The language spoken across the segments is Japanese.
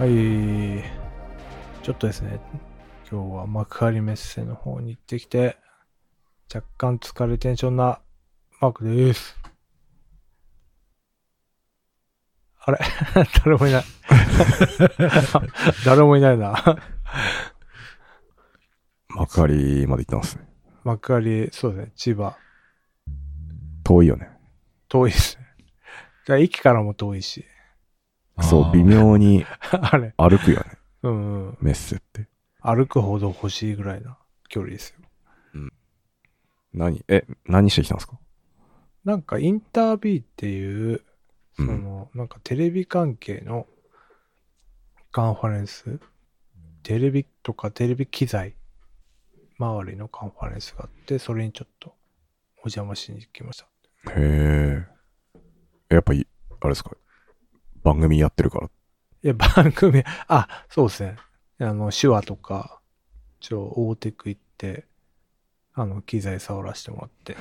はい。ちょっとですね、今日は幕張メッセの方に行ってきて、若干疲れテンションなマークです。あれ？誰もいない。誰もいないな。幕張まで行ってますね。幕張、そうですね、千葉。遠いよね。遠いですね。じゃあ駅からも遠いし。そう、微妙に あれ、歩くよね。うんうん。メッセって。歩くほど欲しいぐらいな距離ですよ。何？え、何してきたんですか？なんかインタービューっていう、そうんの、なんかテレビ関係のカンファレンス、テレビとかテレビ機材？周りのカンファレンスがあって、それにちょっとお邪魔しに来ました。へえ。やっぱり、あれですか？番組やってるから。いや、番組、あ、そうですね。あの、手話とか、ちょ、大テク行って、あの、機材触らせてもらって。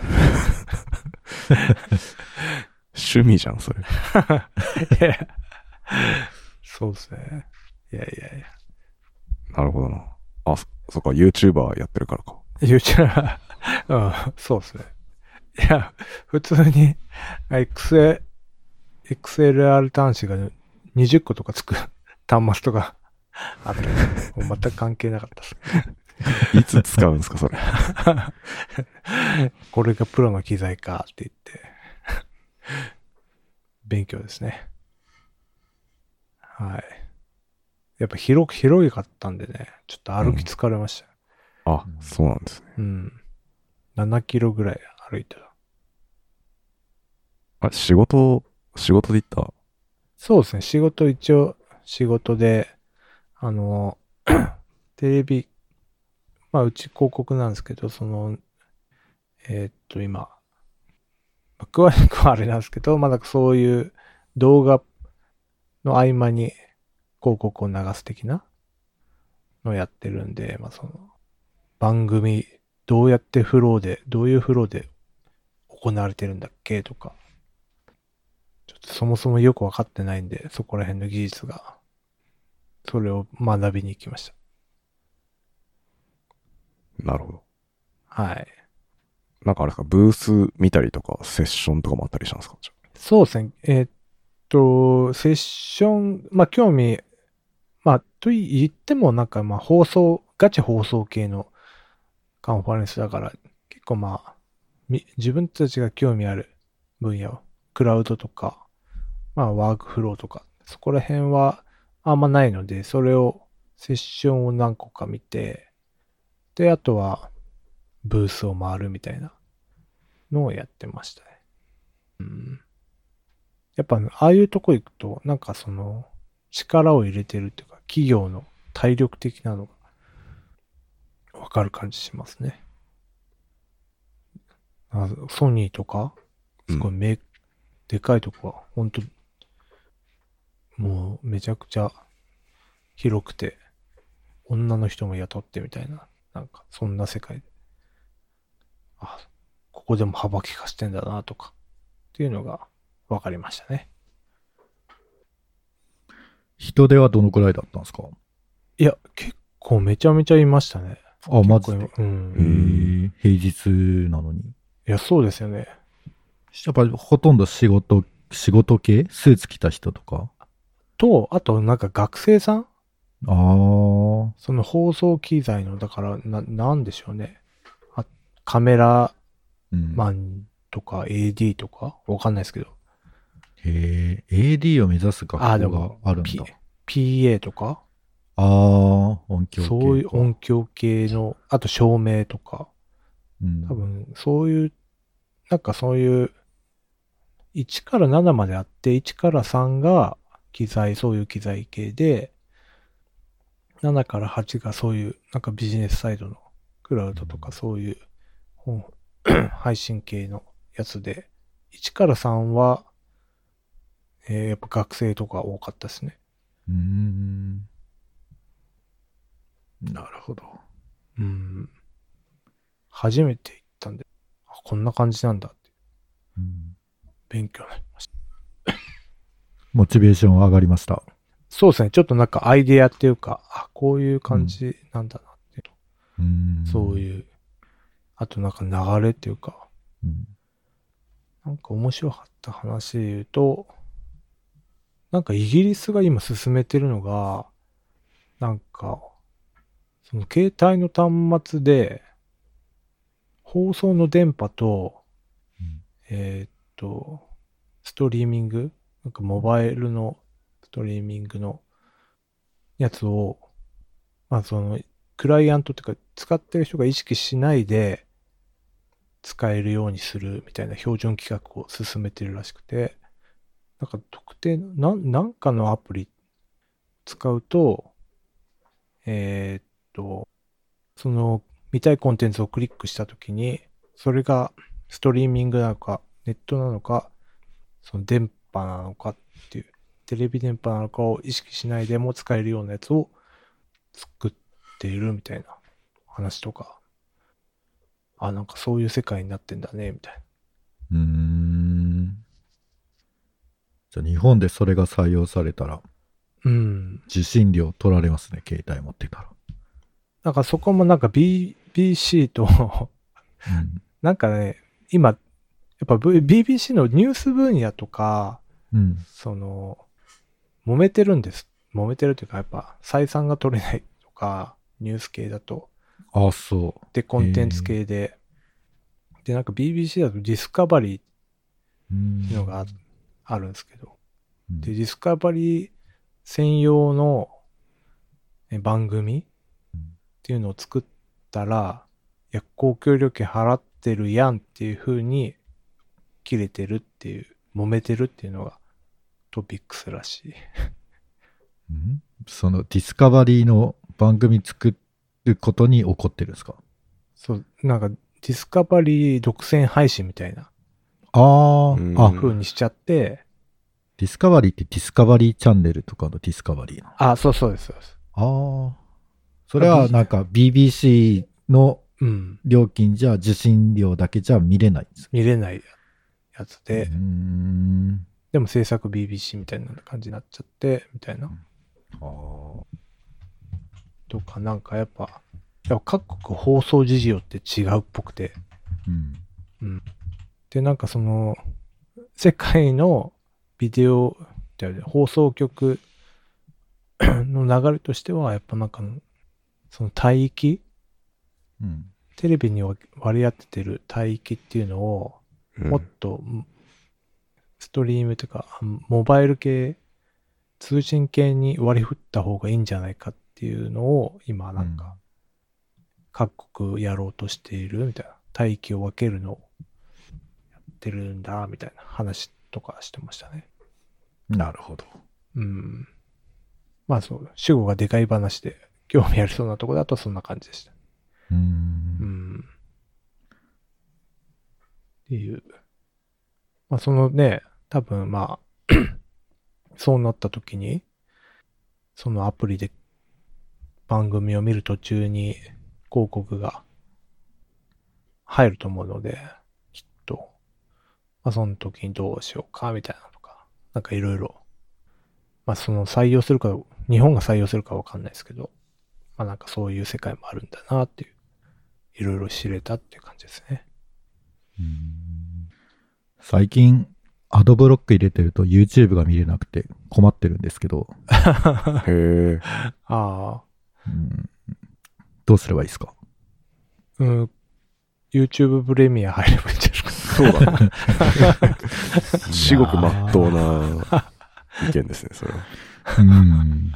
趣味じゃん、それ。いやそうですね。いやいやいや。なるほどな。あ、そそっか、YouTuber やってるからか。YouTube、うん、そうですね。いや、普通に、XL、XLR 端子が20個とかつく 端末とかあって、もう全く関係なかったです。いつ使うんですか、それ？これがプロの機材かって言って、勉強ですね。はい。やっぱ広く、広いかったんでね、ちょっと歩き疲れましたよ。あ、そうなんですね。うん。7キロぐらい歩いてた。あ、仕事、仕事で行った？そうですね。仕事一応、仕事で、あの、テレビ、まあ、うち広告なんですけど、その、えーっと、今、まあ詳しくはあれなんですけど、まだそういう動画の合間に広告を流す的なのをやってるんで、まあ、その、番組、どうやってフローで、どういうフローで行われてるんだっけとか、ちょっとそもそもよくわかってないんで、そこら辺の技術が、それを学びに行きました。なるほど。はい。なんかあれですか、ブース見たりとか、セッションとかもあったりしたんですか？そうですね。えーっと、セッション、まあ、興味、まあ、と言ってもなんかまあ、放送、ガチ放送系のカンファレンスだから、結構まあ、み自分たちが興味ある分野を、クラウドとか、まあ、ワークフローとか、そこら辺はあんまないので、それを、セッションを何個か見て、で、あとは、ブースを回るみたいなのをやってましたね。うん。やっぱ、ああいうとこ行くと、なんかその、力を入れてるっていうか、企業の体力的なのが、わかる感じしますね。あソニーとか、すごいめ、でかいとこは、ほんと、もうめちゃくちゃ広くて、女の人も雇ってみたいな、なんか、そんな世界で。あ、ここでも幅利かしてんだな、とか、っていうのが分かりましたね。人手はどのくらいだったんですか？いや、結構めちゃめちゃいましたね。あ、マジで？結構いうん。んへえ平日なのに。いや、そうですよね。やっぱりほとんど仕事、仕事系？スーツ着た人とか？と、あとなんか学生さん？ああ、その放送機材の、だから、な、なんでしょうね。あカメラうん。マンとか AD とか？わかんないですけど。へえ、AD を目指す学校もがあるん P だ。PA とか？ああ、音響系か。そういう音響系の、あと照明とか。うん。多分、そういう、なんかそういう、1から7まであって、1から3が機材、そういう機材系で、7から8がそういう、なんかビジネスサイドのクラウドとかそういう本 配信系のやつで、1から3は、えーやっぱ学生とか多かったですね。うーん。なるほど。うん。初めて行ったんで、あ、こんな感じなんだってうん勉強になりました。モチベーション上がりました。そうですね。ちょっとなんかアイデアっていうか、あ、こういう感じなんだなっていう、うん。そういう、あとなんか流れっていうか、うん。なんか面白かった話で言うと、なんかイギリスが今進めてるのが、なんか、その携帯の端末で、放送の電波と、うんえーっと、ストリーミングなんかモバイルのストリーミングのやつを、まあその、クライアントっていうか、使ってる人が意識しないで、使えるようにするみたいな標準規格を進めてるらしくて、なんか特定の、なんかのアプリ使うと、えーっと、その見たいコンテンツをクリックしたときに、それがストリーミングなのか、ネットなのか、その電波なのかっていう、テレビ電波なのかを意識しないでも使えるようなやつを作っているみたいな話とか、あ、なんかそういう世界になってんだね、みたいな。うーん。じゃあ日本でそれが採用されたら、うん。受信料取られますね、携帯持ってたら。なんかそこもなんか BBC と、うん。なんかね、今、やっぱ V- BBC のニュース分野とか、うん。その、揉めてるんです。揉めてるというか、やっぱ採算が取れないとか、ニュース系だと。あ、そで、コンテンツ系で。で、なんか BBC だとディスカバリーっていうのがああるんですけど、うんで、ディスカバリー専用のえ番組うんっていうのを作ったら、いや、公共料金払ってるやんっていう風に切れてるっていう、揉めてるっていうのがトピックスらしい。うん？そのディスカバリーの番組作ることに怒ってるんですか？そう、なんかディスカバリー独占配信みたいな。ああ、うん。あ、風にしちゃって、ディスカバリーってディスカバリーチャンネルとかのディスカバリーなの？あ、そうそうです、そうです。ああ。それはなんか BBC のうん。料金じゃ受信料だけじゃ見れないんです見れないやつで。でも制作 BBC みたいな感じになっちゃって、みたいな。とか、なんかやっぱ、やっぱ各国放送事情って違うっぽくて。うん。で、なんかその、世界のビデオ、放送局 の流れとしては、やっぱなんか、その帯域？うん。テレビに割り当ててる帯域っていうのを、うんもっと、ストリームとか、モバイル系、通信系に割り振った方がいいんじゃないかっていうのを、今なんか、各国やろうとしているみたいな、帯域を分けるのをやってるんだ、みたいな話とかしてましたね。なるほど。うん。まあそう、主語がでかい話で、興味ありそうなとこだとそんな感じでした。うんん。っていう。まあそのね、多分まあ、そうなった時に、そのアプリで番組を見る途中に広告が入ると思うので、きっと、まあその時にどうしようかみたいなとか、なんかいろいろ、まあその採用するか、日本が採用するかわかんないですけど、まあなんかそういう世界もあるんだなっていう、いろいろ知れたっていう感じですね。最近、アドブロック入れてると YouTube が見れなくて困ってるんですけど、へえ。ああ、うんどうすればいいですか？うん、YouTube プレミア入ればいいんじゃないか？そうだね。至極まっとうな意見ですね、それは。うん。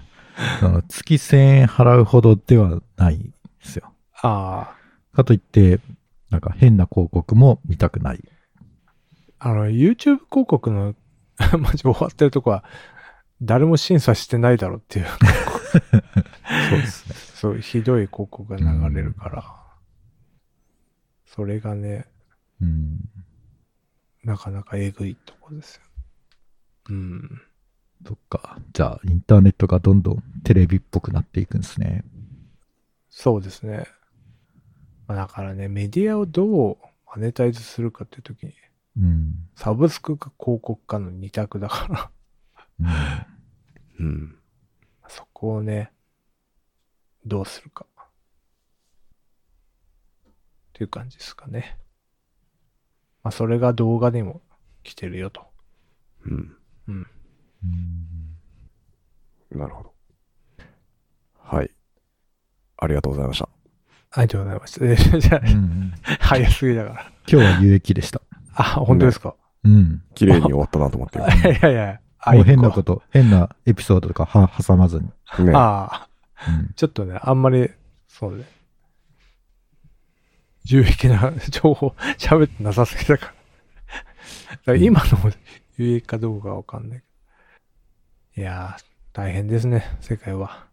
月1000円払うほどではないですよ。あかといって、なんか変な広告も見たくない。あ、あの、YouTube 広告の、マジ終わってるとこは、誰も審査してないだろうっていう、そうですね。そう、ひどい広告が流れるから、それがね、うん。なかなかえぐいとこですよ。うん。そっか。じゃあ、インターネットがどんどんテレビっぽくなっていくんですね。そうですね。まあ、だからね、メディアをどうマネタイズするかっていうときに、うん。サブスクか広告かの二択だから。うんうん。そこをね、どうするか。っていう感じですかね。まあ、それが動画にも来てるよと。うん。うん。うんなるほど。はい。ありがとうございました。ありがとうございました。え じゃうんうんあ、早すぎだから。今日は有益でした。あ、本当ですか？うん。綺麗に終わったなと思って。いやいや、あもう変なこと、変なエピソードとかは挟まずに。ね。ああ、うんちょっとね、あんまり、そうね。有益な 情報喋ってなさすぎたから。だから今のも有益かどうかわかんない。いやー、大変ですね、世界は。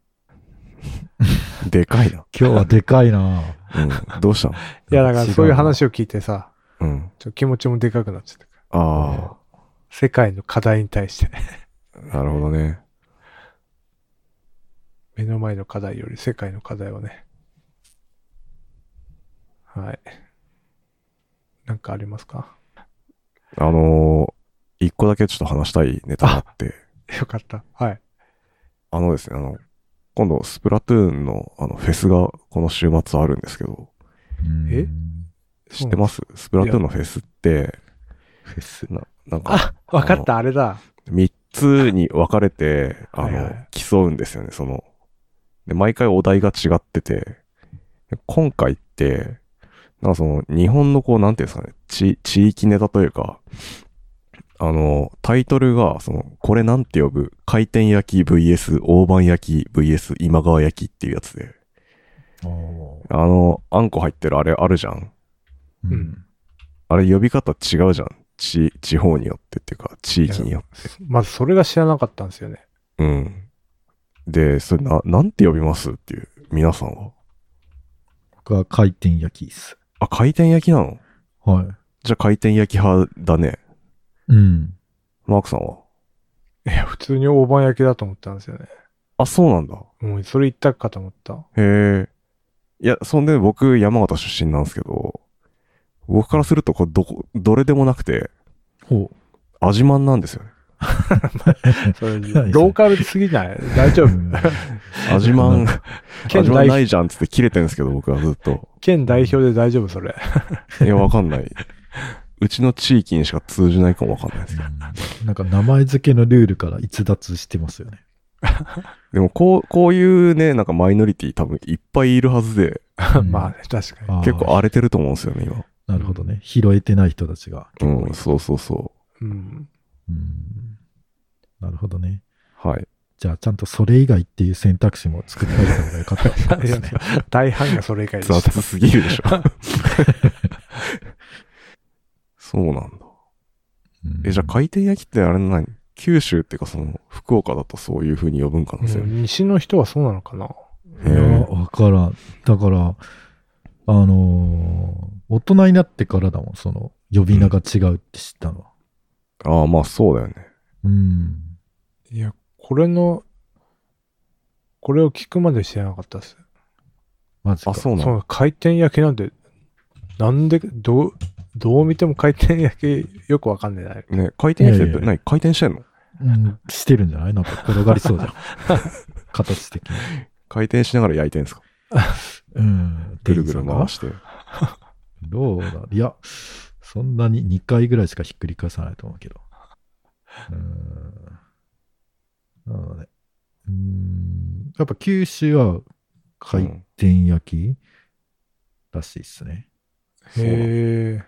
でかいな。今日はでかいなうん。どうしたの？いや、だからそういう話を聞いてさ、うん。ちょ気持ちもでかくなっちゃったから。あ世界の課題に対して、あ、なるほどね。目の前の課題より世界の課題をね。はい。なんかありますか？あのー、一個だけちょっと話したいネタがあって、よかった。はい。あのですね、あの、今度、スプラトゥーンの、あの、フェスがこの週末あるんですけど、え？知ってます？スプラトゥーンのフェスって、フェス？ななんか、あ、わかった、あれだ。三つに分かれて、あの、はいはい競うんですよね、その。で、毎回お題が違ってて、で今回って、なんかその、日本のこう、なんていうんですかね、地、地域ネタというか、あの、タイトルが、その、これなんて呼ぶ、回転焼き VS 大判焼き VS 今川焼きっていうやつで、あの、あんこ入ってるあれあるじゃん。ううんん。あれ呼び方違うじゃん。地、地方によってっていうか、地域によって。まずそれが知らなかったんですよね。うん。で、それな、なんて呼びますっていう、皆さんは。僕は回転焼きっす。あ、回転焼きなの？はじゃあ回転焼き派だね。い。うん。マークさんは？いや、普通に大判焼きだと思ったんですよね。あ、そうなんだ。もうそれ言ったかと思った。へえ。いや、そんで僕、山形出身なんですけど、僕からすると、これ、どこ、どれでもなくて、ほう。味まんなんですよね。それ、それローカルすぎない？大丈夫？うん味まん、県味まんな代いじゃんっつって切れてるんですけど、僕はずっと。県代表で大丈夫それ？いや、わかんない。うちの地域にしか通じないかもわかんないですけど。うんなんか名前付けのルールから逸脱してますよね。でも、こう、こういうね、なんかマイノリティ多分いっぱいいるはずで、うん まあね、確かに。結構荒れてると思うんですよね、今。なるほどね。拾えてない人たちがうん、そうそうそうん。うんなるほどね。う。はい。じゃあ、ちゃんとそれ以外っていう選択肢も作ってあげた方がよかったかもしれない。大半がそれ以外でした。雑すぎるでしょ。そうなんだ。うんえ、じゃあ回転焼きってあれ何九州っていうかその、福岡だとそういう風に呼ぶんかな、西の人はそうなのかな？いや、わからん。だから、あのー大人になってからだもん、その、呼び名が違うって知ったのは。ああ、まあそうだよね。うん。いや、これの、これを聞くまで知らなかったです。マジか。あ、そうなの？回転焼きなんて、なんで、どう、どう見ても回転焼きよくわかんねえな。ね、回転焼きって何？回転してんの？うん、してるんじゃない？なんか転がりそうじゃん。形的に。回転しながら焼いてんすか？うん。ぐるぐる回しして。どうだ？いや、そんなに2回ぐらいしかひっくり返さないと思うけど。うーん。なので、うーん。やっぱ九州は回転焼きらしいっすね。へえ。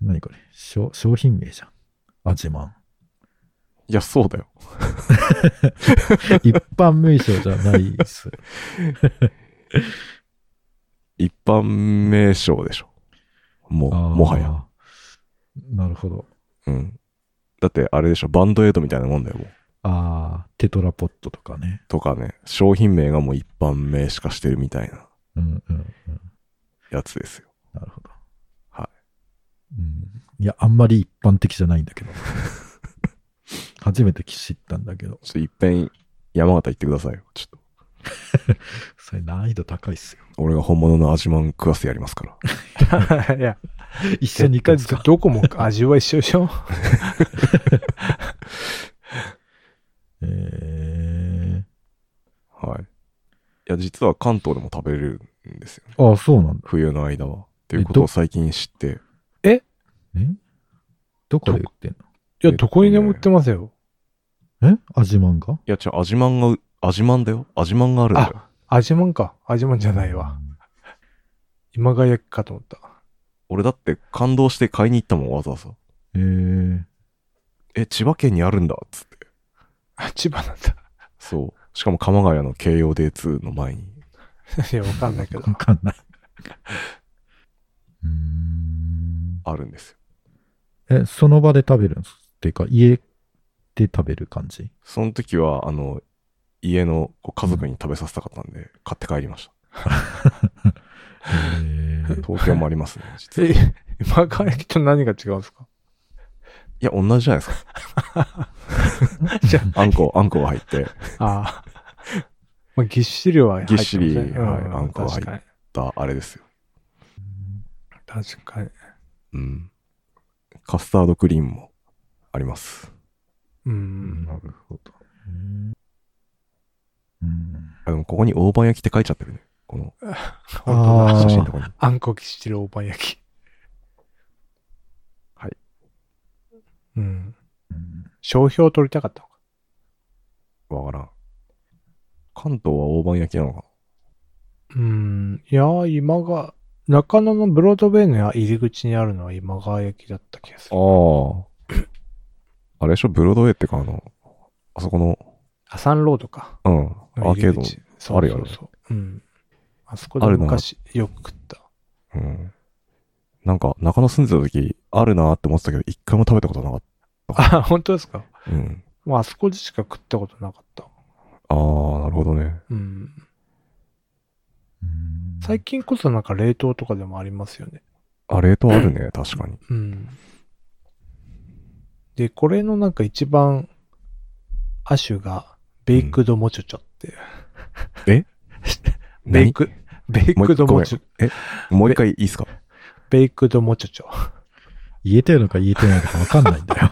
何これ？商商品名じゃん。アジマン。いや、そうだよ。一般名称じゃないっす。一般名称でしょ。もう、もはや。。なるほど。うん。だって、あれでしょ、バンドエイドみたいなもんだよ、もう。ああ、テトラポットとかね。とかね、商品名がもう一般名しかしてるみたいなうんうんうん。やつですよ。なるほど。。はいうん。いや、あんまり一般的じゃないんだけど。初めて知ったんだけど。ちょっといっぺん山形行ってくださいよ。ちょっと。それ難易度高いっすよ。俺が本物の味マン食わせてやりますから。いや、一緒に行か絶対どこも味は一緒でしょえー、実は関東でも食べれるんですよね。ああ、そうなんだ。冬の間は。っていうことを最近知って。え？どこで売ってんいや、どこにでも売ってますよ。のえ味マンが？いや、違う、味マンがう、味マンだよ。味マンがあるんだよ。味まんか。味まんじゃないわ。今川焼きかと思った。俺だって感動して買いに行ったもん、わざわざ。えー、え、千葉県にあるんだ、っつって。あ、千葉なんだ。そう。しかも鎌ヶ谷の京葉 D2 の前に。いや、わかんないけどわ。かんない。うーん。あるんですよ。え、その場で食べるんですっていうか、家で食べる感じ？その時は、あの、家のこう家族に食べさせたかったんで、買って帰りました。えー、東京もありますね、実は。えい、今川焼きと何が違うんですか？や、同じじゃないですか。じゃあんこ、あんこが入って、ああ。まあ、ぎっしりは入ってますね。ぎっしりはいうんあんこが入っ確かに。た、あれですよ。確かに。うん。カスタードクリームもあります。うん。なるほど。うん。あでも、ここに大判焼きって書いちゃってるね。この 本あー写真のとこに。あんこぎっしり大判焼き。はい。うん。うん商標を取りたかったのか？わからん。関東は大判焼きなのかうん。いやー、今が、中野のブロードウェイの入り口にあるのは今川焼きだった気がする。なああ。あれでしょ？ブロードウェイってか、あの、あそこの、アサンロードか。うん、アーケード入り口そうあるよねそうそう。うん。あそこで昔よく食った。うん。なんか、中野住んでた時、あるなーって思ってたけど、一回も食べたことなかっあ、本当ですか？た。うん。もうあそこでしか食ったことなかった。ああ、なるほどね。うん。うん最近こそなんか冷凍とかでもありますよね。あ、冷凍あるね、確かに。うん。で、これのなんか一番、亜種が、ベイクドモチョチョって。ベイク、ベイクドモチョ、もう一回いいっすか？ベイクドモチョチョ。言えてるのか言えてないのかわかんないんだよ。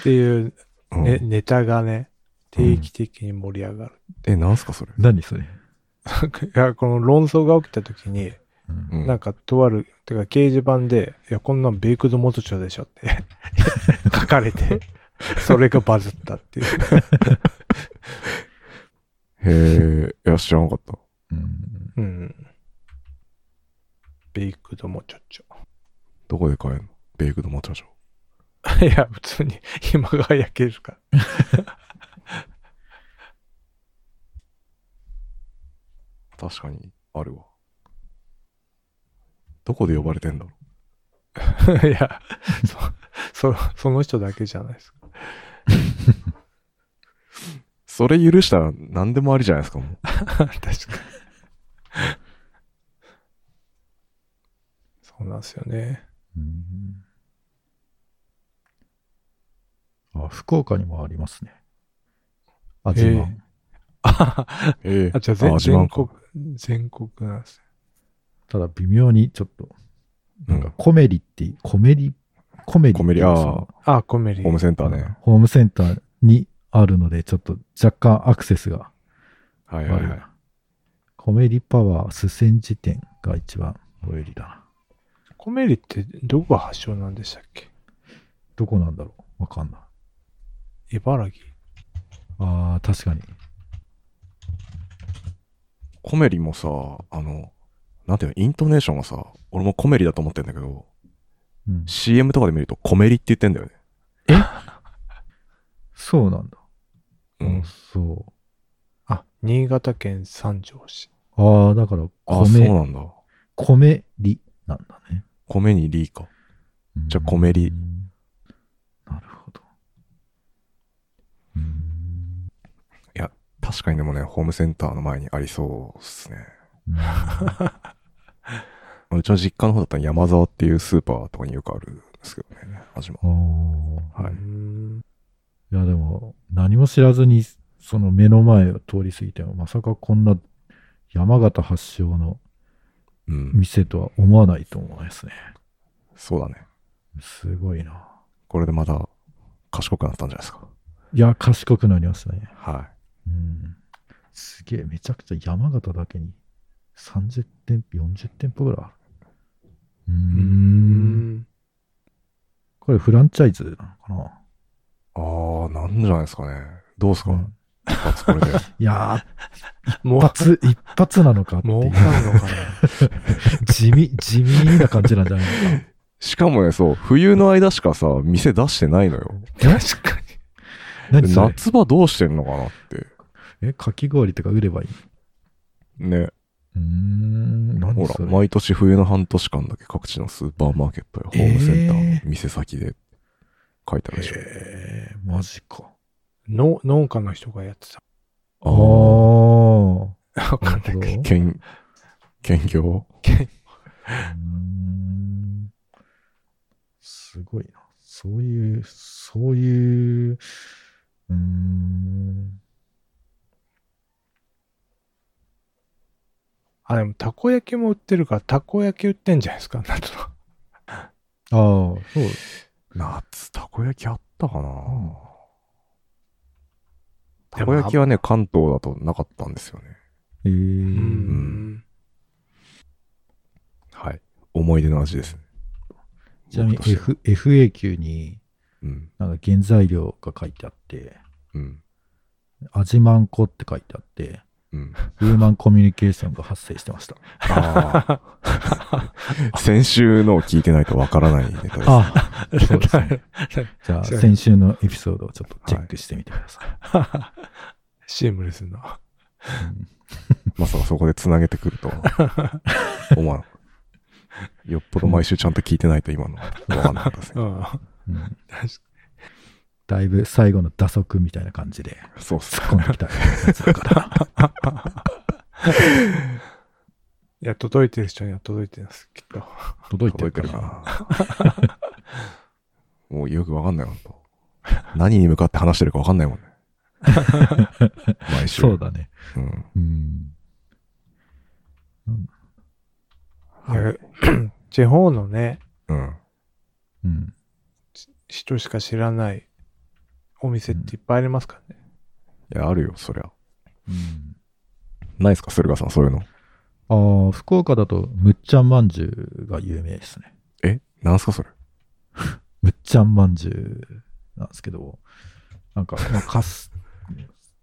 っていう、うんねネタがね、定期的に盛り上がる。え、なんすかそれ？何それ、いや、この論争が起きた時に、うんうんなんか、とある、てか掲示板で、いや、こんなんベイクドモトチョでしょって 書かれて、それがバズったっていう。へえ、いや、知らなかった。うんうん。ベイクドモチョチどこで買えるの？ベイクドモチョチョ。ョ。いや、普通に今が焼けるから。確かに、あるわ。どこで呼ばれてんだろ いや、そ、そ、その人だけじゃないですか。う。それ許したら何でもありじゃないですか、もう。確かに。そうなんですよね。うんあ、福岡にもありますね。味まん。あ、ええあじゃあ全全国、全国なんですただ微妙にちょっと、なんうんかコメリって、コメリ、コメリコメリああ、コメリ。ホームセンターね。ホームセンターにあるので、ちょっと若干アクセスが。はいはいはい。コメリパワースセンジ店が一番最寄りだな。コメリってどこが発祥なんでしたっけ？どこなんだろう？わかんない。茨城ああ、確かに。コメリもさ、あの、なんていうの、イントネーションがさ、俺もコメリだと思ってんだけど、うん。CM とかで見るとコメリって言ってんだよね。そうなんだ。うんあ。そう。あ、新潟県三条市。ああ、だから、あ、そう米、なんだ。米りなんだね。米にリーか。じゃあ米りうんなるほど。うん確かにでもね、ホームセンターの前にありそうっすね。うん うちの実家の方だったら山沢っていうスーパーとかによくあるんですけどね、味も。はい。いや、でも、何も知らずに、その目の前を通り過ぎても、まさかこんな山形発祥のうん。店とは思わないと思いますね。そうだね。すごいな。これでまた賢くなったんじゃないですか。いや、賢くなりましたね。はうん。すげえ、めちゃくちゃ山形だけに30店舗、40店舗ぐらいある。うー。うんん。これフランチャイズなのかな、い。ああ、なんじゃないですかね。どうですか、うん一発これで。いやもー、一発、一発なのかってい儲う。かるのかな 地味、地味な感じなんじゃないのか。しかもね、そう、冬の間しかさ、店出してないのよ。確かに。夏場どうしてんのかなって。え、かき氷とか売ればいいね。うーん、何ほら、毎年冬の半年間だけ各地のスーパーマーケットやホームセンターえの店先で書いてあるでしょ。えー、マジか。の農家の人がやってた。あああー。わかんないけどあ、兼、兼業？うーんすごいな。そういう、そういう、うーん。あ、でも、たこ焼きも売ってるから、たこ焼き売ってんじゃないですか、夏の。ああ、そう。夏、たこ焼きあったかな、んたこ焼きはね、関東だとなかったんですよね。えーうん。はい。思い出の味ですね。ちなみに F FAQ にうん。なんか原材料が書いてあって、うん。味まんこって書いてあって、うん。ヒューマンコミュニケーションが発生してました。ああ。先週のを聞いてないとわからないネタです。あそうですね。じゃあ、先週のエピソードをちょっとチェックしてみてください。シームレスな。うんまさかそこで繋げてくるとは思わなかった。よっぽど毎週ちゃんと聞いてないと今のわかんなかったですね。うん。うん確かだいぶ最後の打足みたいな感じでそうっす突っ込んできたやつだから。いや、届いてる人には届いてるんです、きっと。届いてるるかな。な。もうよくわかんないほんと。何に向かって話してるかわかんないもんね。毎週。そうだね。うん。うん。地方 のね、うん。うん。人しか知らないお店っていっぱいありますからね。いや、あるよ、そりゃ。うんないっすか、駿河さん、そういうの？ああ、福岡だと、むっちゃんまんじゅうが有名ですね。え？なんすか、それ？むっちゃんまんじゅうなんですけど、なんか、まあ、かす、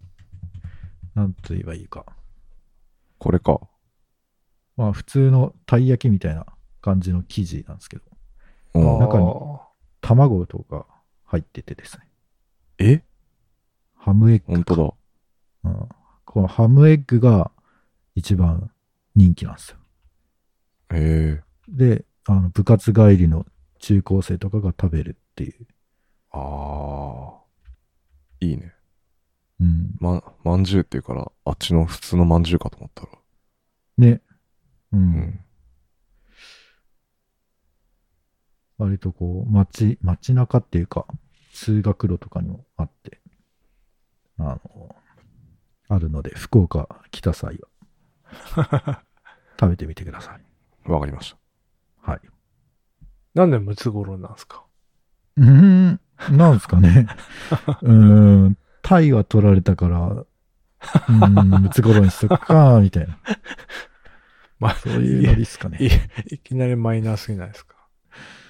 なんと言えばいいか。これか。まあ、普通のたい焼きみたいな感じの生地なんですけど、うん中に卵とか入っててですね。え？ハムエッグ本当だ。うん、このハムエッグが一番人気なんですよ。へえ。で、あの部活帰りの中高生とかが食べるっていう。ああ。いいね。うん、ま、まんじゅうっていうから、あっちの普通のまんじゅうかと思ったら。ね。う。うんん。割とこう、街、街中っていうか、通学路とかにもあって、あの、あるので、福岡来た際は、食べてみてください。わかりました。はい。なんでムツゴロウなんですか？うーん、なんですかね。うーん、タイは取られたから、うーん、ムツゴロウにしとくか、みたいな。まあ、そういうのですかね。いいきなりマイナーすぎないですか？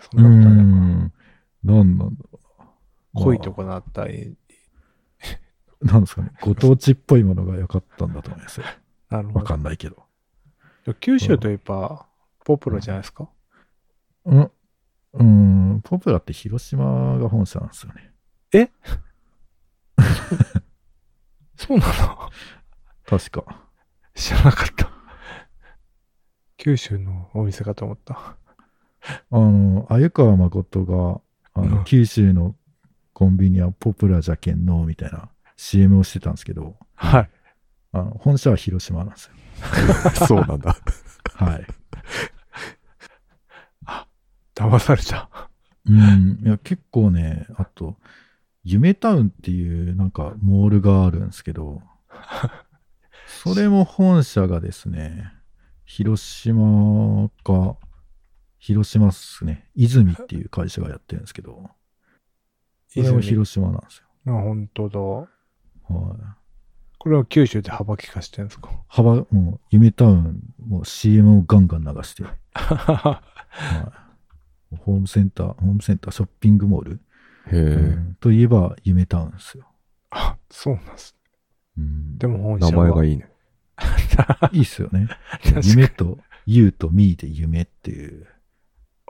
そうんなことないん、なんなんだ。濃いとこなったり。なんですかね。ご当地っぽいものが良かったんだと思います なるほど。かんないけど。九州といえば、ポプラじゃないですか？うん。うん、ポプラって広島が本社なんですよね。そうなの？確か。知らなかった。九州のお店かと思った。あの、鮎川誠が、あの、うん九州のコンビニはポプラじゃけんの、みたいな CM をしてたんですけど、はい。あの、本社は広島なんですよ。そうなんだ。はい。騙された。うん。いや、結構ね、あと、夢タウンっていうなんかモールがあるんですけど、それも本社がですね、広島か、広島っすね。泉っていう会社がやってるんですけど、それも広島なんですよ。あ、本当だ。はい。これは九州で幅利かしてるんですか？幅、もう、夢タウン、もう CM をガンガン流して、はい。ホームセンター、ホームセンター、ショッピングモール、へえ、うんといえば夢タウンですよ。あ、そうなんです。うん、でも本社名は？い。前がいいね。いいっすよね。夢と、You と Me で夢っていう。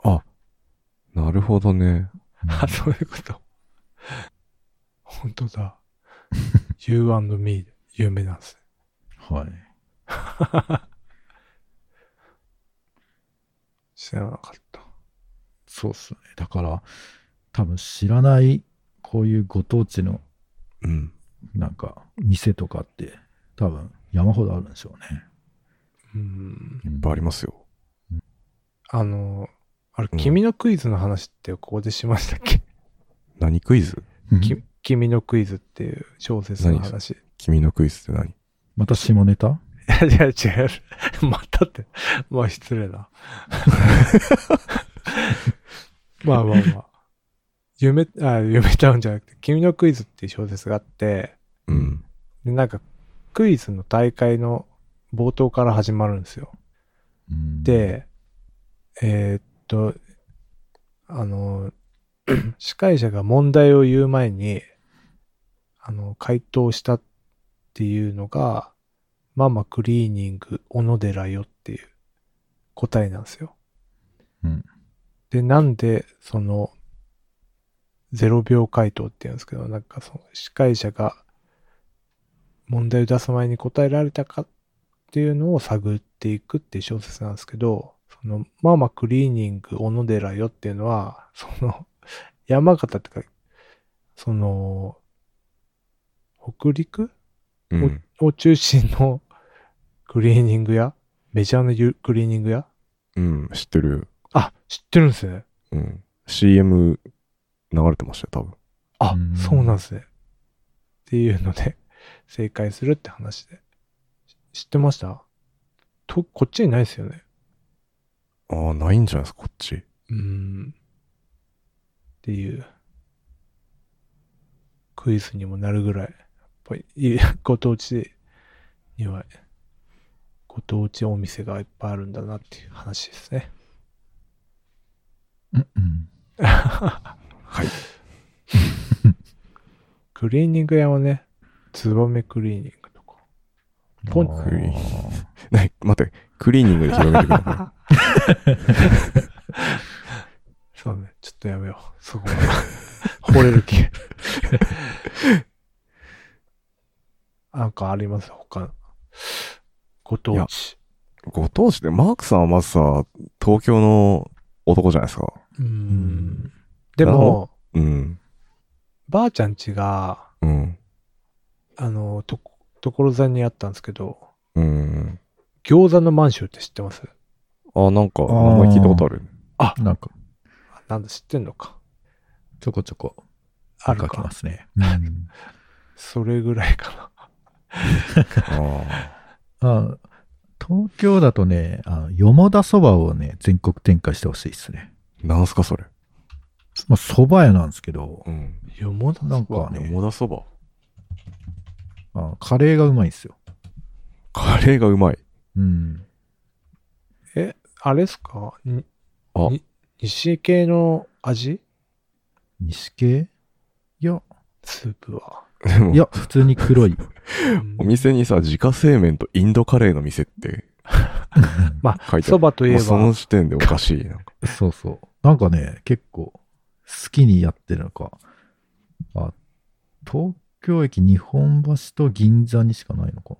あ、なるほどね。うんあ、そういうこと。本当だ。You and me で有名なんですね。はい。知らなかった。そうっすね。だから、多分知らない、こういうご当地の、うん。なんか、店とかって、多分山ほどあるんでしょうね。うん。いっぱいありますよ。あの、あれ、うん君のクイズの話ってここでしましたっけ、何クイズ？き君のクイズっていう小説の話。い君のクイズって何？また下ネタ？や、いや違う。またって、まあ失礼な。まあまあまあ。夢、あ、夢タウンじゃなくて、君のクイズっていう小説があって、うん。で、なんか、クイズの大会の冒頭から始まるんですよ。うん、で、えーっと、あの、司会者が問題を言う前に、あの、回答したっていうのが、ママクリーニング小野寺よっていう答えなんですよ。うんで、なんで、その、0秒回答っていうんですけど、なんかその、司会者が問題を出す前に答えられたかっていうのを探っていくっていう小説なんですけど、その、ママクリーニング小野寺よっていうのは、その、山形ってか、その、北陸？うん。を中心の クリーニング屋？メジャーなユクリーニング屋？うん。知ってる。あ、知ってるんですね。うん。CM 流れてましたよ、多分。あうん、そうなんですね。っていうので、正解するって話で。し知ってました？と、こっちにないですよね。ああ、ないんじゃないですか、こっち。うーん。っていう、クイズにもなるぐらい、やっぱり、ご当地には、ご当地お店がいっぱいあるんだなっていう話ですね。うんうんはい。クリーニング屋はね、ツバメクリーニングとか。ポンクリーな待って、クリーニングで広げてくるの？こ そうね、ちょっとやめよう。そこは。惚れる気。なんかあります？他の。ご当地。れご当地で、マークさんはまずさ、東京の男じゃないですか。うーんん。でも、うん。ばあちゃん家が、うん。あの、と、所沢にあったんですけど、うん。餃子の満州って知ってます？あ、なんか、ー名前聞いたことある。なんか、なんだ知ってんのか。ちょこちょこ、あるか書きま。すね。うんそれぐらいか ああ東京だとね、あよもだそばをね、全国展開してほしいですね。あ。なんすか、それ？まあ、蕎麦屋なんですけど、うん。な。よもだなんかねもだそば？あカレーがうまいんですよ。カレーがうまい。うん。え、あれっすか？にあに西系の味？西系？いや、スープは。でもいや、普通に黒い。お店にさ、自家製麺とインドカレーの店って ま書いてある。そばといえもうそのば、時点でおかしい。なんかそうそう。なんかね、結構、好きにやってるのか。あ、東京駅日本橋と銀座にしかないのか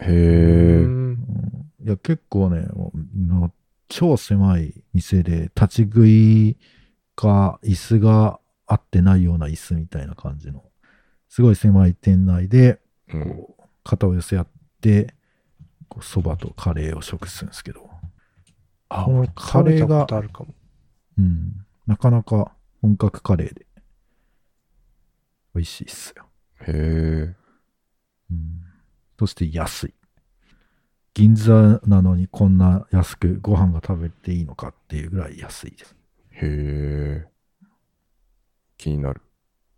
へうえ。んうんいや、結構ね、もうの超狭い店で、立ち食いか、椅子が合ってないような椅子みたいな感じの、すごい狭い店内で、うんこう、肩を寄せ合って、こう、蕎麦とカレーを食するんですけど、あ、カレーがあるかも。うん、なかなか本格カレーで、美味しいっすよ。へえ。うん、そして安い。銀座なのにこんな安くご飯が食べていいのかっていうぐらい安いです。へえ。気になる。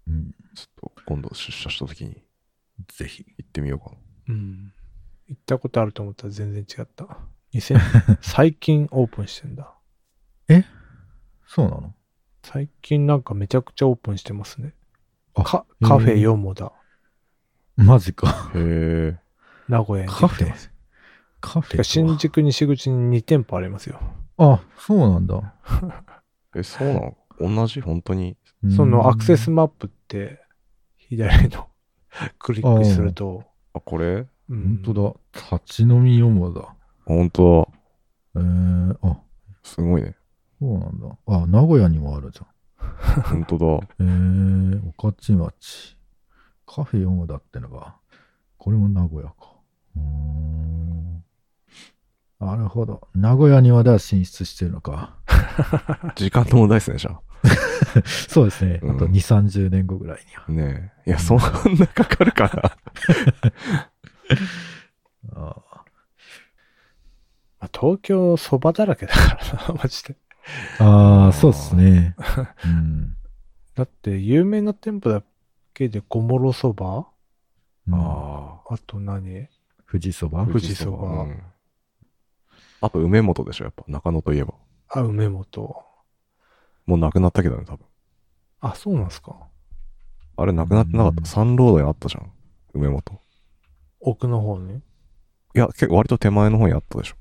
うん。ちょっと今度出社した時にぜひ。行ってみようかな。うん。行ったことあると思ったら全然違った。2000 最近オープンしてんだ。そうなの？最近なんかめちゃくちゃオープンしてますね。あカフェヨモだ。マジか。へえ。名古屋にできてます。カフェ新宿西口に2店舗ありますよ。あ、そうなんだ。え、そうなの？同じ？本当に？そのアクセスうんマップって左の クリックすると、あ、これ？うん本当だ。立ち飲みヨモだ。本当えー、あ、だ。すごいね。そうなんだ。あ、名古屋にもあるじゃん。本当だ。えー、御徒町。カフェヨモだってのが、これも名古屋か。うーん。なるほど。名古屋にまでは進出してるのか。時間の問題ですね、じゃあ。そうですね。うんあと2、30年後ぐらいには。ねえ。いや、そんなかかるかな。あまあ、東京そばだらけだからな、マジで。あー、そうですね。うん。だって有名な店舗だけで小諸そば？うんああと何？富士そば？あ。富士そばうんあと、梅本でしょ、やっぱ。中野といえば。あ、梅本。もうなくなったけどね、多分。あ、そうなんすか。あれ、なくなってなかっうんた。サンロードにあったじゃん。梅本。奥の方に？いや、結構割と手前の方にあったでしょ。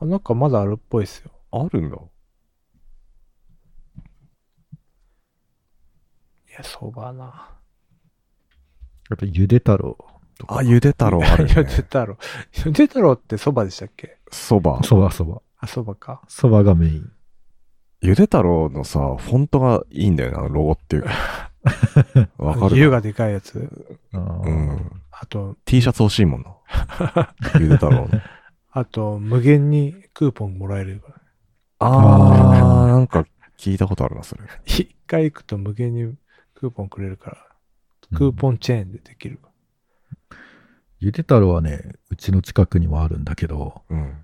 あ、なんかまだあるっぽいっすよ。あるんだ。いや、そばな。あと、ゆで太郎とか。あ、ゆで太郎あるね。ゆで太郎。ゆで太郎ってそばでしたっけ？そば。そばそば。あ、そばか。そばがメイン。ゆで太郎のさ、フォントがいいんだよな、ロゴっていうか。わかる湯がでかいやつ？うん。あと、T シャツ欲しいもんな。ゆで太郎の。あと、無限にクーポンもらえるから。あー、なんか聞いたことあるな、それ。一回行くと無限にクーポンくれるから、クーポンチェーンでできる。ゆで太郎はね、うちの近くにもあるんだけど、うん。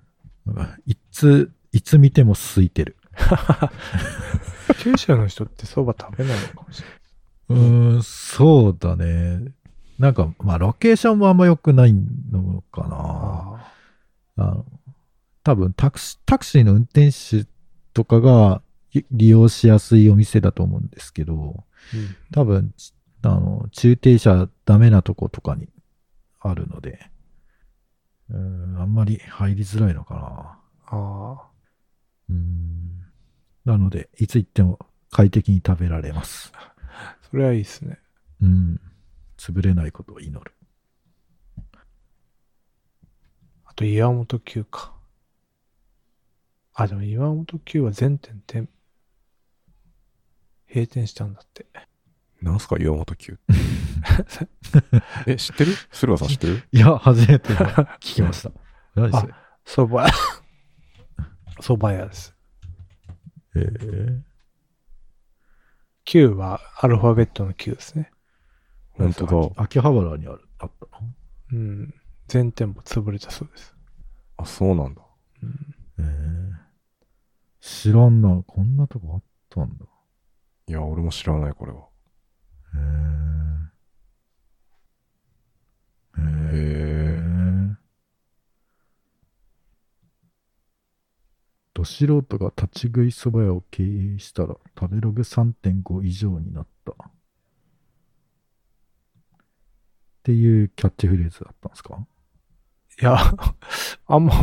いつ、いつ見ても空いてる。九州の人ってそば食べないのかもしれない。うーん、そうだね。なんか、まあ、ロケーションもあんま良くないのかな。ああの多分タクシー、タクシーの運転手とかがい利用しやすいお店だと思うんですけど、ーうん多分、ちあの、駐停車ダメなとことかにあるので、うーん、あんまり入りづらいのかな。あうーん。なので、いつ行っても快適に食べられます。あ、それはいいっすね。うん。潰れないことを祈る。あと、岩本九か。あ、でも岩本九は全店店、閉店したんだって。なんすか、岩本九。え、知ってる？駿河さん知ってる？いや、初めて聞きました。何それ？そば、そば屋です。えー、9はアルファベットの9ですね。本当だ。秋葉原にある、あったの？うん。全店舗潰れたそうです。あ、そうなんだ。うん、えー、知らんな。こんなとこあったんだ。いや、俺も知らない、これは。へえ。ど素人が立ち食いそば屋を経営したら食べログ3.5以上になった。っていうキャッチフレー。ズだったんですかいや、あんま、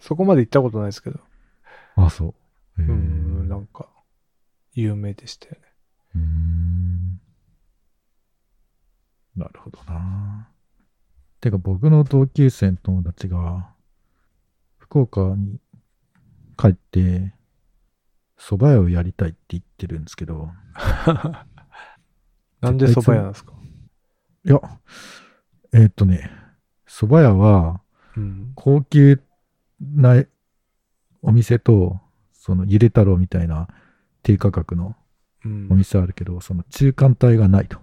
そこまで行ったことないですけど。あ、そう。うん、なんか、有名でしたよね。うんなるほどな。てか僕の同級生の友達が、福岡に帰って、蕎麦屋をやりたいって言ってるんですけど、なんで蕎麦屋なんですか？いや、えーっとね、蕎麦屋はうん。高級なお店と、そのゆで太郎みたいな低価格のうんお店あるけど、その中間帯がないと。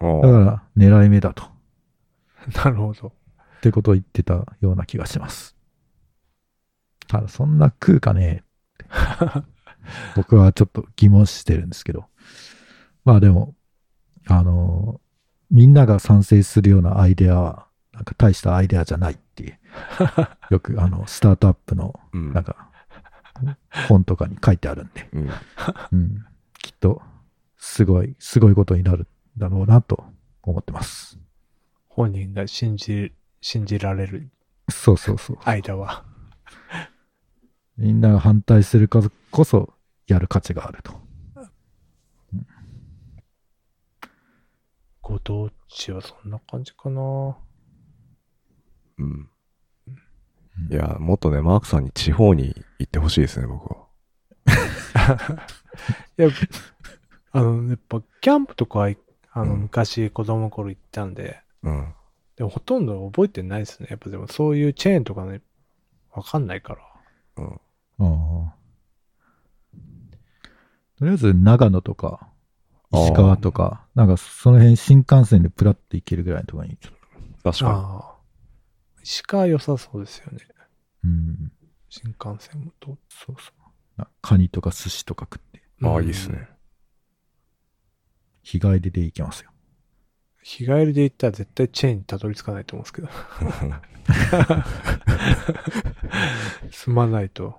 あだから狙い目だと。なるほど。ってことを言ってたような気がします。ただ、そんな食うかね 僕はちょっと疑問視してるんですけど。まあでも、あの、みんなが賛成するようなアイデアは、なんか大したアイデアじゃないっていう。よく、あの、スタートアップの、うん。なんか、本とかに書いてあるんで、うん。うん。きっと、すごい、すごいことになるんだろうなと思ってます。本人が信じ、信じられるそうそうそう。間は。みんなが反対するからこそ、やる価値があると。ご当地はそんな感じかな。うん。いや、もっとね、マークさんに地方に行ってほしいですね、僕は。いや、あの、やっぱ、キャンプとかは、あの、うん昔子供の頃行ったんで、うん。でもほとんど覚えてないですね。やっぱでもそういうチェーンとかね、わかんないから。うん。ああ。とりあえず長野とか、石川とか、なんかその辺新幹線でプラッと行けるぐらいのところに。確かああ。石川良さそうですよね。うん。新幹線もと。そうそう。なカニとか寿司とか食って、に。ああ、うんいいっすね。日帰りで行けますよ。日帰りで行ったら絶対チェーンにたどり着かないと思うんですけど。住まないと。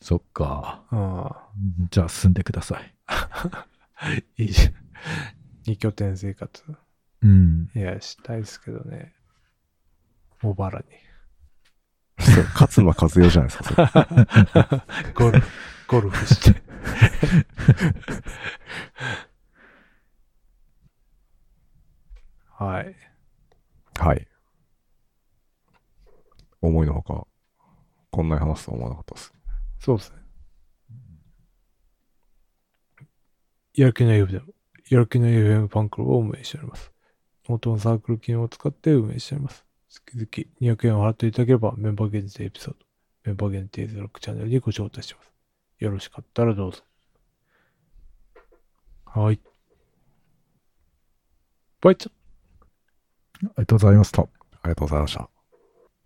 そっか。あじゃあ住んでください。あ。いいじゃん。二拠点生活。うん。いや、したいですけどね。茂原に。そう勝間和代じゃないですか、それ。ゴルフ、ゴルフして。はい。はい。思いのほか、こんなに話すとは思わなかったです。そうですね。やる気の FM でも、やる気の FM ファンクラブを運営しております。ノートのサークル機能を使って運営しております。月々200円を払っていただければ、メンバー限定エピソード、メンバー限定ゼロックチャンネルにご招待します。よろしかったらどうぞ。はい。バイチャありがとうございました。ありがとうございました。